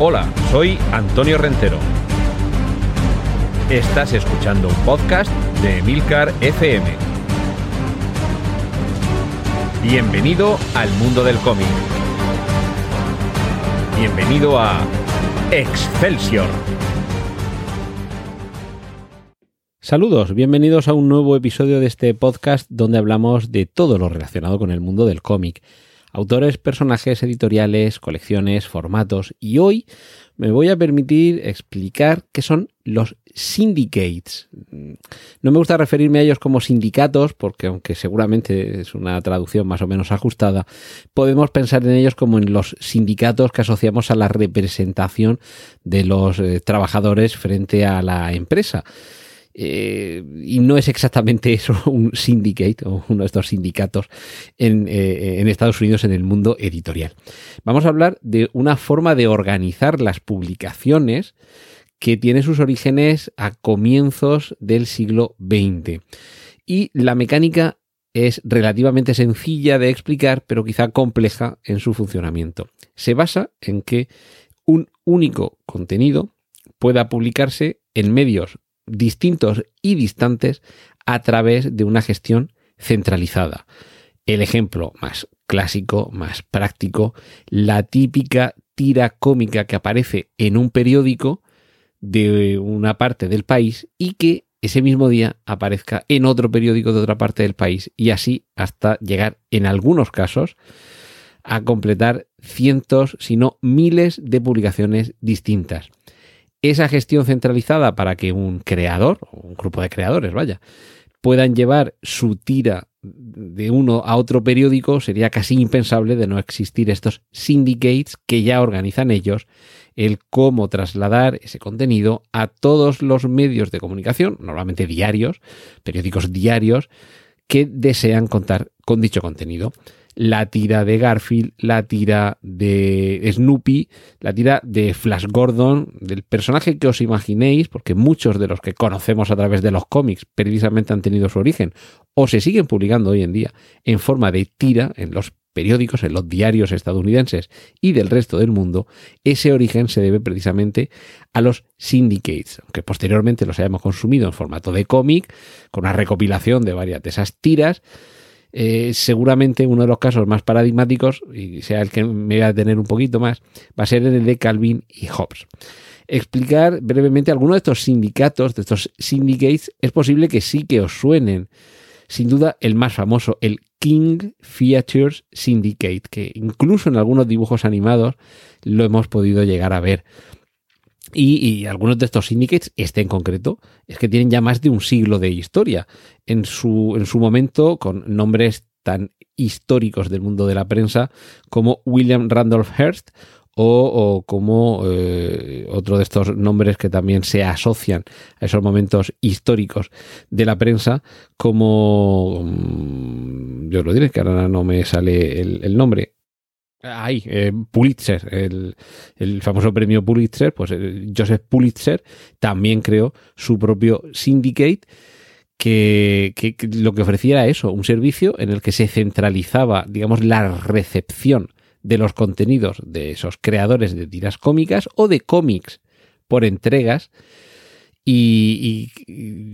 Hola, soy Antonio Rentero. Estás escuchando un podcast de Milcar FM. Bienvenido al mundo del cómic. Bienvenido a Excelsior. Saludos, bienvenidos a un nuevo episodio de este podcast donde hablamos de todo lo relacionado con el mundo del cómic autores, personajes, editoriales, colecciones, formatos. Y hoy me voy a permitir explicar qué son los syndicates. No me gusta referirme a ellos como sindicatos, porque aunque seguramente es una traducción más o menos ajustada, podemos pensar en ellos como en los sindicatos que asociamos a la representación de los eh, trabajadores frente a la empresa. Eh, y no es exactamente eso un syndicate o uno de estos sindicatos en, eh, en, Estados Unidos en el mundo editorial. Vamos a hablar de una forma de organizar las publicaciones que tiene sus orígenes a comienzos del siglo XX. Y la mecánica es relativamente sencilla de explicar, pero quizá compleja en su funcionamiento. Se basa en que un único contenido pueda publicarse en medios distintos y distantes a través de una gestión centralizada. El ejemplo más clásico, más práctico, la típica tira cómica que aparece en un periódico de una parte del país y que ese mismo día aparezca en otro periódico de otra parte del país y así hasta llegar en algunos casos a completar cientos, si no miles de publicaciones distintas esa gestión centralizada para que un creador, un grupo de creadores, vaya, puedan llevar su tira de uno a otro periódico, sería casi impensable de no existir estos syndicates que ya organizan ellos el cómo trasladar ese contenido a todos los medios de comunicación, normalmente diarios, periódicos diarios, que desean contar con dicho contenido la tira de Garfield, la tira de Snoopy, la tira de Flash Gordon, del personaje que os imaginéis, porque muchos de los que conocemos a través de los cómics precisamente han tenido su origen o se siguen publicando hoy en día en forma de tira en los periódicos, en los diarios estadounidenses y del resto del mundo, ese origen se debe precisamente a los syndicates, aunque posteriormente los hayamos consumido en formato de cómic, con una recopilación de varias de esas tiras, eh, seguramente uno de los casos más paradigmáticos, y sea el que me voy a tener un poquito más, va a ser el de Calvin y Hobbes. Explicar brevemente algunos de estos sindicatos, de estos syndicates, es posible que sí que os suenen. Sin duda, el más famoso, el King Features Syndicate, que incluso en algunos dibujos animados lo hemos podido llegar a ver. Y, algunos de estos syndicates, este en concreto, es que tienen ya más de un siglo de historia. En su, en su momento, con nombres tan históricos del mundo de la prensa como William Randolph Hearst o, como eh, otro de estos nombres que también se asocian a esos momentos históricos de la prensa, como mm, yo lo diré que ahora no me sale el nombre, Ahí, eh, Pulitzer, el, famoso premio Pulitzer, pues eh, Joseph Pulitzer también creó su propio syndicate que, lo que ofrecía era eso, un servicio en el que se centralizaba, digamos, la recepción de los contenidos de esos creadores de tiras cómicas o de cómics por entregas y,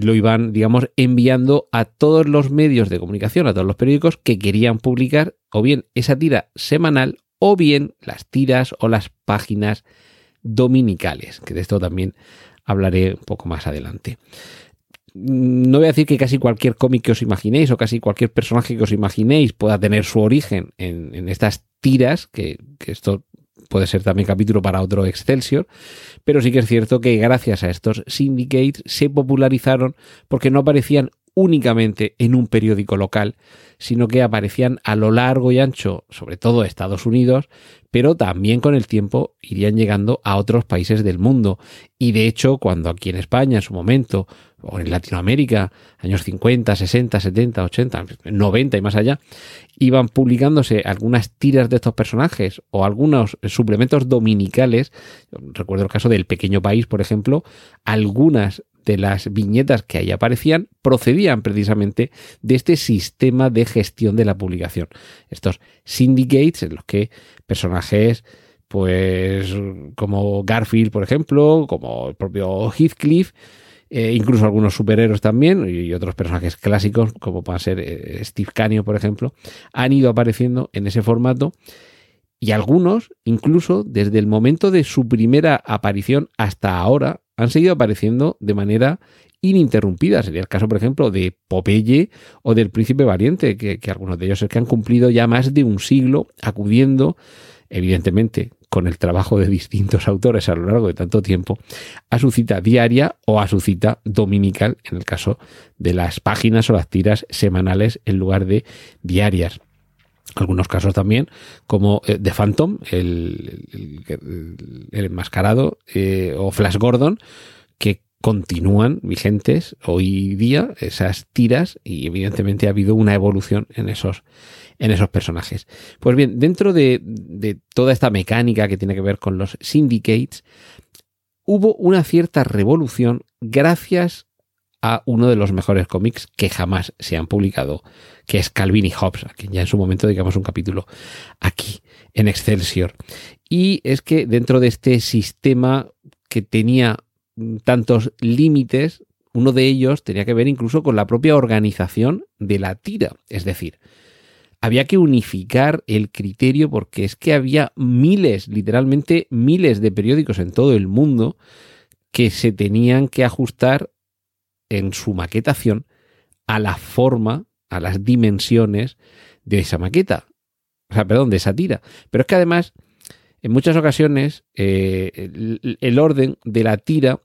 lo iban, digamos, enviando a todos los medios de comunicación, a todos los periódicos que querían publicar o bien esa tira semanal o bien las tiras o las páginas dominicales, que de esto también hablaré un poco más adelante. No voy a decir que casi cualquier cómic que os imaginéis o casi cualquier personaje que os imaginéis pueda tener su origen en, estas tiras, que, que esto puede ser también capítulo para otro Excelsior, pero sí que es cierto que gracias a estos syndicates se popularizaron porque no aparecían únicamente en un periódico local, sino que aparecían a lo largo y ancho, sobre todo Estados Unidos, pero también con el tiempo irían llegando a otros países del mundo. Y de hecho, cuando aquí en España en su momento, o en Latinoamérica, años 50, 60, 70, 80, 90 y más allá, iban publicándose algunas tiras de estos personajes o algunos suplementos dominicales, recuerdo el caso del Pequeño País, por ejemplo, algunas de las viñetas que ahí aparecían procedían precisamente de este sistema de gestión de la publicación. Estos syndicates en los que personajes pues como Garfield, por ejemplo, como el propio Heathcliff, eh, incluso algunos superhéroes también y otros personajes clásicos, como puede ser eh, Steve Canio, por ejemplo, han ido apareciendo en ese formato y algunos, incluso desde el momento de su primera aparición hasta ahora, han seguido apareciendo de manera ininterrumpida. Sería el caso, por ejemplo, de Popeye o del Príncipe Valiente, que, que algunos de ellos es que han cumplido ya más de un siglo acudiendo, evidentemente, con el trabajo de distintos autores a lo largo de tanto tiempo, a su cita diaria o a su cita dominical, en el caso de las páginas o las tiras semanales en lugar de diarias algunos casos también, como The eh, Phantom, el, el, enmascarado, eh, o Flash Gordon, que continúan vigentes hoy día esas tiras y evidentemente ha habido una evolución en esos, en esos personajes. Pues bien, dentro de, de toda esta mecánica que tiene que ver con los syndicates, hubo una cierta revolución gracias a uno de los mejores cómics que jamás se han publicado, que es Calvin y Hobbes, a quien ya en su momento dedicamos un capítulo aquí, en Excelsior. Y es que dentro de este sistema que tenía tantos límites, uno de ellos tenía que ver incluso con la propia organización de la tira. Es decir, había que unificar el criterio porque es que había miles, literalmente miles de periódicos en todo el mundo que se tenían que ajustar en su maquetación a la forma, a las dimensiones de esa maqueta. O sea, perdón, de esa tira. Pero es que además, en muchas ocasiones, eh, el, orden de la tira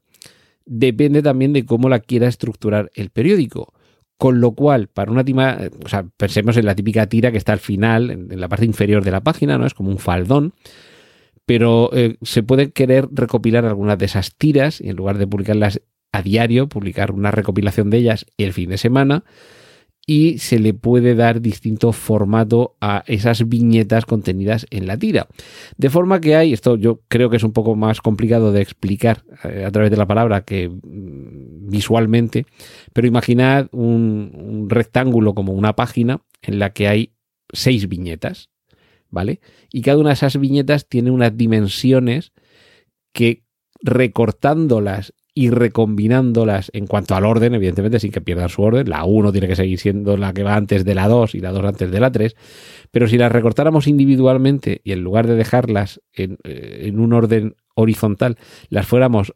depende también de cómo la quiera estructurar el periódico. Con lo cual, para una tima, o sea, pensemos en la típica tira que está al final, en, la parte inferior de la página, ¿no? Es como un faldón. Pero eh, se puede querer recopilar algunas de esas tiras y en lugar de publicarlas a diario, publicar una recopilación de ellas el fin de semana y se le puede dar distinto formato a esas viñetas contenidas en la tira. De forma que hay, esto yo creo que es un poco más complicado de explicar eh, a través de la palabra que mm, visualmente, pero imaginad un, un rectángulo como una página en la que hay seis viñetas, ¿vale? Y cada una de esas viñetas tiene unas dimensiones que recortándolas y recombinándolas en cuanto al orden, evidentemente sin que pierdan su orden. La 1 tiene que seguir siendo la que va antes de la 2 y la 2 antes de la 3. Pero si las recortáramos individualmente y en lugar de dejarlas en, eh, en un orden horizontal, las fuéramos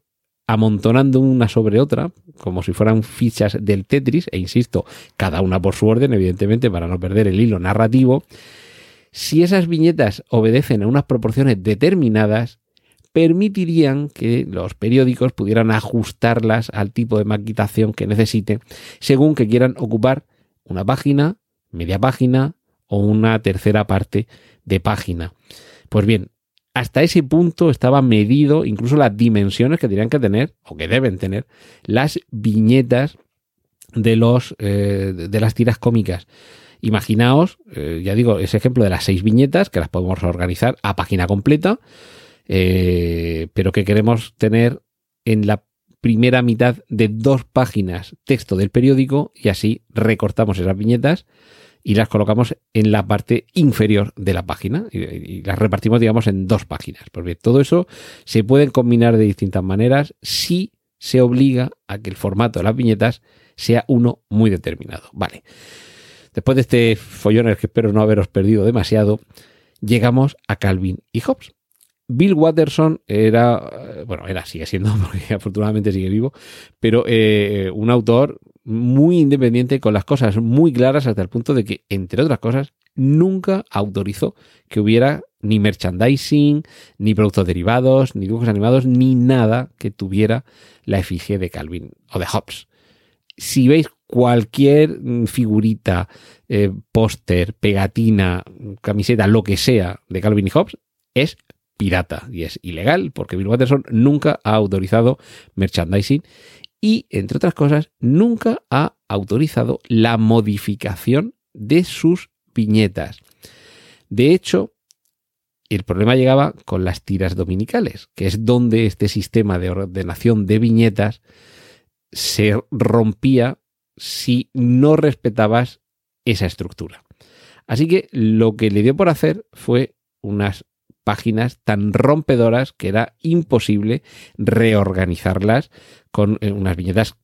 amontonando una sobre otra, como si fueran fichas del Tetris, e insisto, cada una por su orden, evidentemente, para no perder el hilo narrativo, si esas viñetas obedecen a unas proporciones determinadas, permitirían que los periódicos pudieran ajustarlas al tipo de maquitación que necesiten según que quieran ocupar una página, media página o una tercera parte de página. Pues bien, hasta ese punto estaba medido incluso las dimensiones que tenían que tener o que deben tener las viñetas de los eh, de las tiras cómicas. Imaginaos, eh, ya digo, ese ejemplo de las seis viñetas que las podemos organizar a página completa eh, pero que queremos tener en la primera mitad de dos páginas texto del periódico y así recortamos esas viñetas y las colocamos en la parte inferior de la página y, las repartimos, digamos, en dos páginas. Porque todo eso se puede combinar de distintas maneras si se obliga a que el formato de las viñetas sea uno muy determinado. Vale. Después de este follón, que espero no haberos perdido demasiado, llegamos a Calvin y Hobbes. Bill Watterson era, bueno, era, sigue siendo, porque afortunadamente sigue vivo, pero eh, un autor muy independiente, con las cosas muy claras hasta el punto de que, entre otras cosas, nunca autorizó que hubiera ni merchandising, ni productos derivados, ni dibujos animados, ni nada que tuviera la efigie de Calvin o de Hobbes. Si veis cualquier figurita, eh, póster, pegatina, camiseta, lo que sea de Calvin y Hobbes, es pirata y es ilegal porque Bill Watterson nunca ha autorizado merchandising y, entre otras cosas, nunca ha autorizado la modificación de sus viñetas. De hecho, el problema llegaba con las tiras dominicales, que es donde este sistema de ordenación de viñetas se rompía si no respetabas esa estructura. Así que lo que le dio por hacer fue unas páginas tan rompedoras que era imposible reorganizarlas con eh, unas viñetas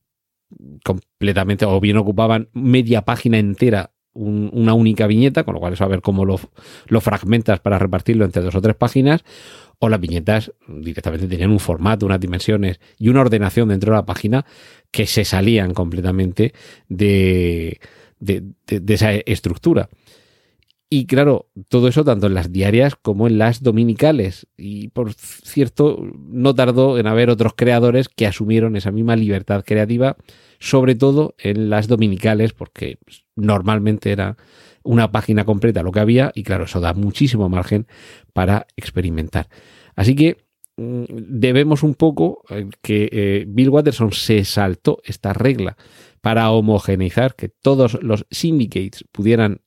completamente o bien ocupaban media página entera una única viñeta, con lo cual es a ver cómo lo, fragmentas para repartirlo entre dos o tres páginas, o las viñetas directamente tenían un formato, unas dimensiones y una ordenación dentro de la página que se salían completamente de, de esa estructura. Y claro, todo eso tanto en las diarias como en las dominicales. Y por cierto, no tardó en haber otros creadores que asumieron esa misma libertad creativa, sobre todo en las dominicales, porque normalmente era una página completa lo que había y claro, eso da muchísimo margen para experimentar. Así que mm, debemos un poco eh, que eh, Bill Watterson se saltó esta regla para homogeneizar que todos los syndicates pudieran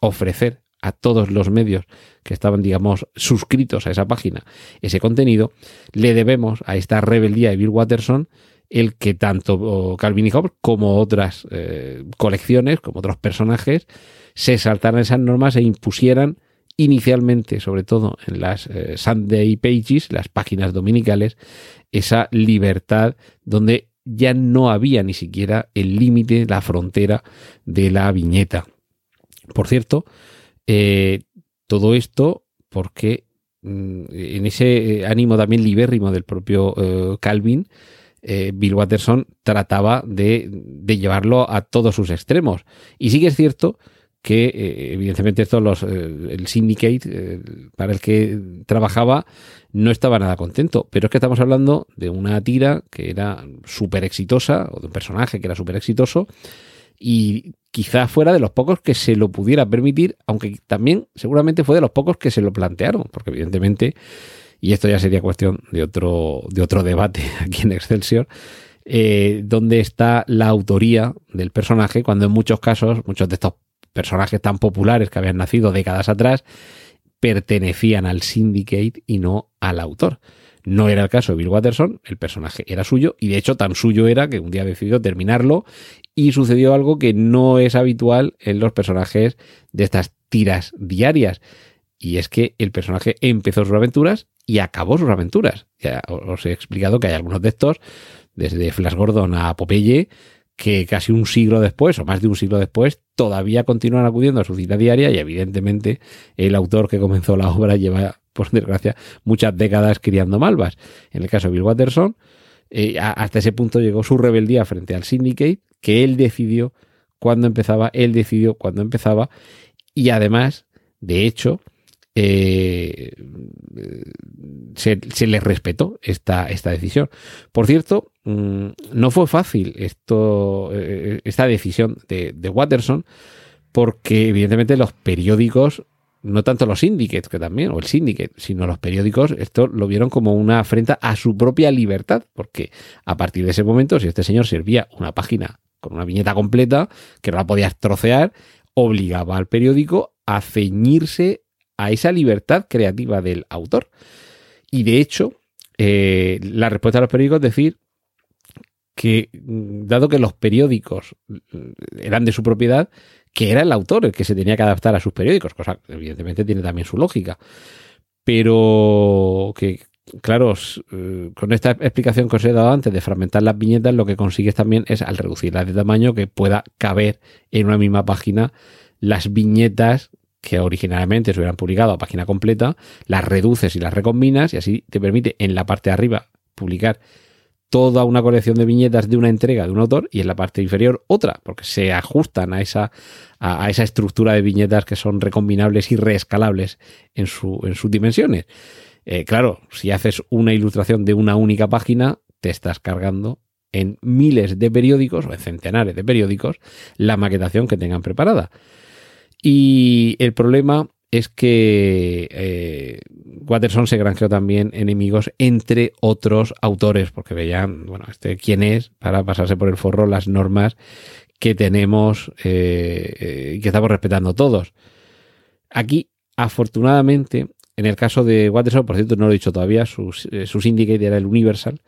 ofrecer a todos los medios que estaban, digamos, suscritos a esa página ese contenido, le debemos a esta rebeldía de Bill Watterson el que tanto Calvin y Hobbes como otras eh, colecciones, como otros personajes, se saltaran esas normas e impusieran inicialmente, sobre todo en las eh, Sunday Pages, las páginas dominicales, esa libertad donde ya no había ni siquiera el límite, la frontera de la viñeta. Por cierto, eh, todo esto porque mm, en ese eh, ánimo también libérrimo del propio eh, Calvin, Bill Watterson trataba de, llevarlo a todos sus extremos. Y sí que es cierto que evidentemente esto el syndicate para el que trabajaba no estaba nada contento, pero es que estamos hablando de una tira que era súper exitosa, o de un personaje que era súper exitoso, y quizás fuera de los pocos que se lo pudiera permitir, aunque también seguramente fue de los pocos que se lo plantearon, porque evidentemente, y esto ya sería cuestión de otro, de otro debate aquí en Excelsior, eh, dónde está la autoría del personaje, cuando en muchos casos, muchos de estos personajes tan populares que habían nacido décadas atrás, pertenecían al syndicate y no al autor. No era el caso de Bill Watterson, el personaje era suyo y de hecho tan suyo era que un día decidió terminarlo y sucedió algo que no es habitual en los personajes de estas tiras diarias. Y es que el personaje empezó sus aventuras y acabó sus aventuras. Ya os he explicado que hay algunos de estos, desde Flash Gordon a Popeye, que casi un siglo después, o más de un siglo después, todavía continúan acudiendo a su cita diaria y evidentemente el autor que comenzó la obra lleva, por desgracia, muchas décadas criando malvas. En el caso de Bill Watterson, eh, hasta ese punto llegó su rebeldía frente al Syndicate, que él decidió cuándo empezaba, él decidió cuándo empezaba, y además, de hecho, eh, se, le respetó esta, esta decisión. Por cierto, mm, no fue fácil esto, eh, esta decisión de, de Watterson, porque evidentemente los periódicos no tanto los syndicates, que también, o el syndicate, sino los periódicos, esto lo vieron como una afrenta a su propia libertad, porque a partir de ese momento, si este señor servía una página con una viñeta completa, que no la podías trocear, obligaba al periódico a ceñirse a esa libertad creativa del autor. Y de hecho, eh, la respuesta de los periódicos es decir que, mm, dado que los periódicos mm, eran de su propiedad, que era el autor el que se tenía que adaptar a sus periódicos, cosa que evidentemente tiene también su lógica. Pero que, claro, eh, con esta explicación que os he dado antes de fragmentar las viñetas, lo que consigues también es, al reducirlas de tamaño, que pueda caber en una misma página las viñetas que originalmente se hubieran publicado a página completa, las reduces y las recombinas y así te permite en la parte de arriba publicar toda una colección de viñetas de una entrega de un autor y en la parte inferior otra, porque se ajustan a esa, a, esa estructura de viñetas que son recombinables y reescalables en, su, en sus dimensiones. Eh, claro, si haces una ilustración de una única página, te estás cargando en miles de periódicos o en centenares de periódicos la maquetación que tengan preparada. Y el problema es que eh, Watterson se granjeó también enemigos entre otros autores, porque veían, bueno, este quién es para pasarse por el forro las normas que tenemos eh, eh, y que estamos respetando todos. Aquí, afortunadamente, en el caso de Watterson, por cierto, no lo he dicho todavía, su, su syndicate era el Universal,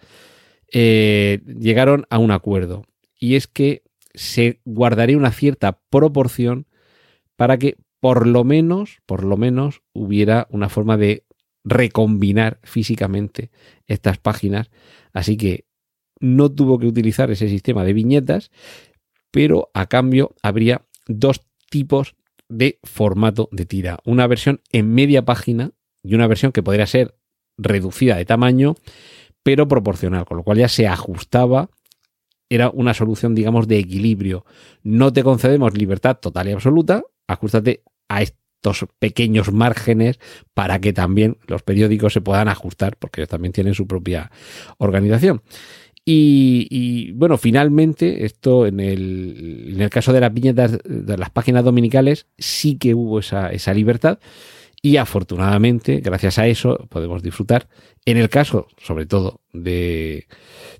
llegaron a un acuerdo. Y es que se guardaría una cierta proporción para que por lo menos, por lo menos, hubiera una forma de recombinar físicamente estas páginas, así que no tuvo que utilizar ese sistema de viñetas, pero a cambio habría dos tipos de formato de tira. Una versión en media página y una versión que podría ser reducida de tamaño, pero proporcional, con lo cual ya se ajustaba. Era una solución, digamos, de equilibrio. No te concedemos libertad total y absoluta, ajustate a estos pequeños márgenes para que también los periódicos se puedan ajustar, porque ellos también tienen su propia organización. Y, bueno, finalmente, esto en el, en el, caso de las viñetas de las páginas dominicales, sí que hubo esa, esa libertad. Y afortunadamente, gracias a eso, podemos disfrutar, en el caso, sobre todo, de,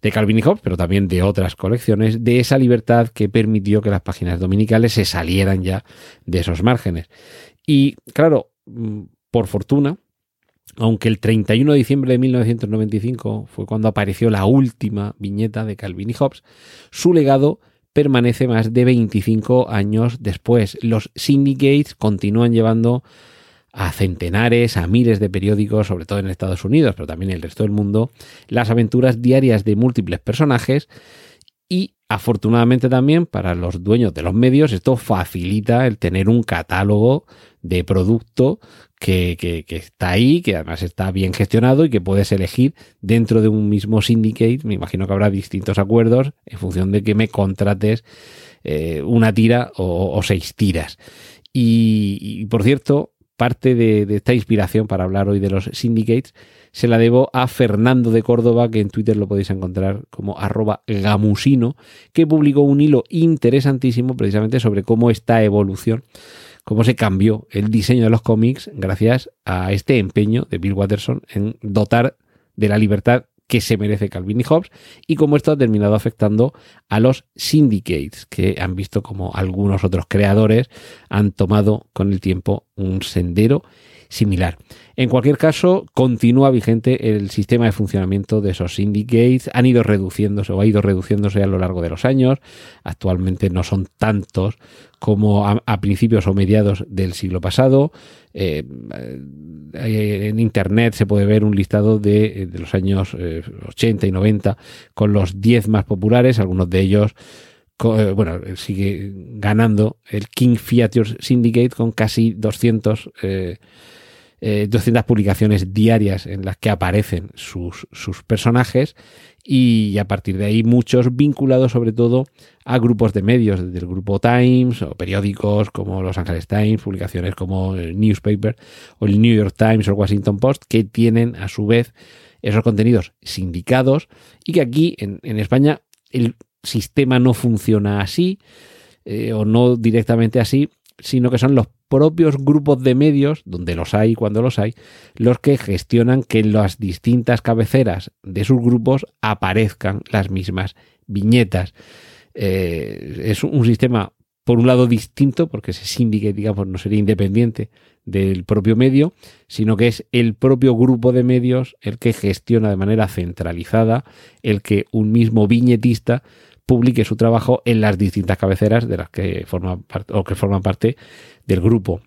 de Calvin y Hobbes, pero también de otras colecciones, de esa libertad que permitió que las páginas dominicales se salieran ya de esos márgenes. Y claro, mm, por fortuna, aunque el 31 de diciembre de 1995 fue cuando apareció la última viñeta de Calvin y Hobbes, su legado permanece más de 25 años después. Los syndicates continúan llevando a centenares, a miles de periódicos, sobre todo en Estados Unidos, pero también en el resto del mundo, las aventuras diarias de múltiples personajes y afortunadamente también para los dueños de los medios esto facilita el tener un catálogo de producto que, está ahí, que además está bien gestionado y que puedes elegir dentro de un mismo syndicate. Me imagino que habrá distintos acuerdos en función de que me contrates eh, una tira o, seis tiras. Y, por cierto, parte de, esta inspiración para hablar hoy de los syndicates se la debo a Fernando de Córdoba, que en Twitter lo podéis encontrar como arroba gamusino, que publicó un hilo interesantísimo precisamente sobre cómo esta evolución cómo se cambió el diseño de los cómics gracias a este empeño de Bill Watterson en dotar de la libertad que se merece Calvin y Hobbes y cómo esto ha terminado afectando a los syndicates que han visto como algunos otros creadores han tomado con el tiempo un sendero similar. En cualquier caso, continúa vigente el sistema de funcionamiento de esos syndicates. Han ido reduciéndose o ha ido reduciéndose a lo largo de los años. Actualmente no son tantos como a, principios o mediados del siglo pasado. Eh, eh, en Internet se puede ver un listado de, los años 80 eh, y 90 con los 10 más populares, algunos de ellos bueno, sigue ganando el King Features Syndicate con casi 200 eh, 200 publicaciones diarias en las que aparecen sus, sus personajes y a partir de ahí muchos vinculados sobre todo a grupos de medios, desde el grupo Times o periódicos como Los Angeles Times, publicaciones como el Newspaper o el New York Times o el Washington Post, que tienen a su vez esos contenidos sindicados y que aquí en, España el sistema no funciona así eh, o no directamente así, sino que son los propios grupos de medios, donde los hay cuando los hay, los que gestionan que en las distintas cabeceras de sus grupos aparezcan las mismas viñetas. Eh, es un sistema, por un lado, distinto, porque ese síndicate, digamos, no sería independiente del propio medio, sino que es el propio grupo de medios el que gestiona de manera centralizada el que un mismo viñetista publique su trabajo en las distintas cabeceras de las que forman parte, o que forman parte del grupo.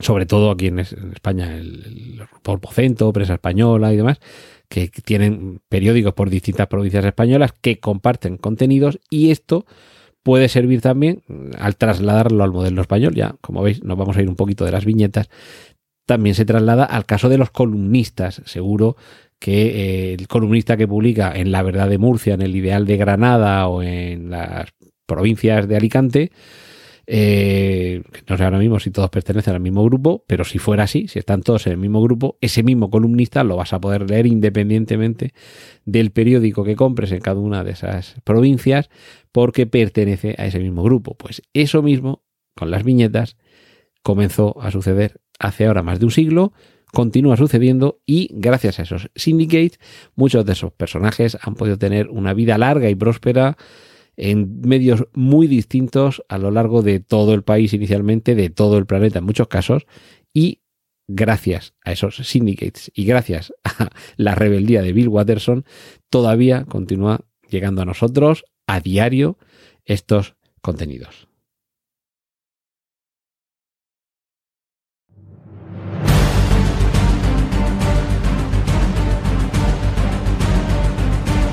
Sobre todo aquí en, España, el, grupo Prensa Española y demás, que tienen periódicos por distintas provincias españolas que comparten contenidos y esto puede servir también al trasladarlo al modelo español. Ya, como veis, nos vamos a ir un poquito de las viñetas. También se traslada al caso de los columnistas. Seguro que eh, el columnista que publica en La Verdad de Murcia, en el Ideal de Granada o en las provincias de Alicante, eh, no sé ahora mismo si todos pertenecen al mismo grupo, pero si fuera así, si están todos en el mismo grupo, ese mismo columnista lo vas a poder leer independientemente del periódico que compres en cada una de esas provincias, porque pertenece a ese mismo grupo. Pues eso mismo, con las viñetas, comenzó a suceder hace ahora más de un siglo continúa sucediendo y gracias a esos syndicates muchos de esos personajes han podido tener una vida larga y próspera en medios muy distintos a lo largo de todo el país inicialmente, de todo el planeta en muchos casos y gracias a esos syndicates y gracias a la rebeldía de Bill Watterson todavía continúa llegando a nosotros a diario estos contenidos.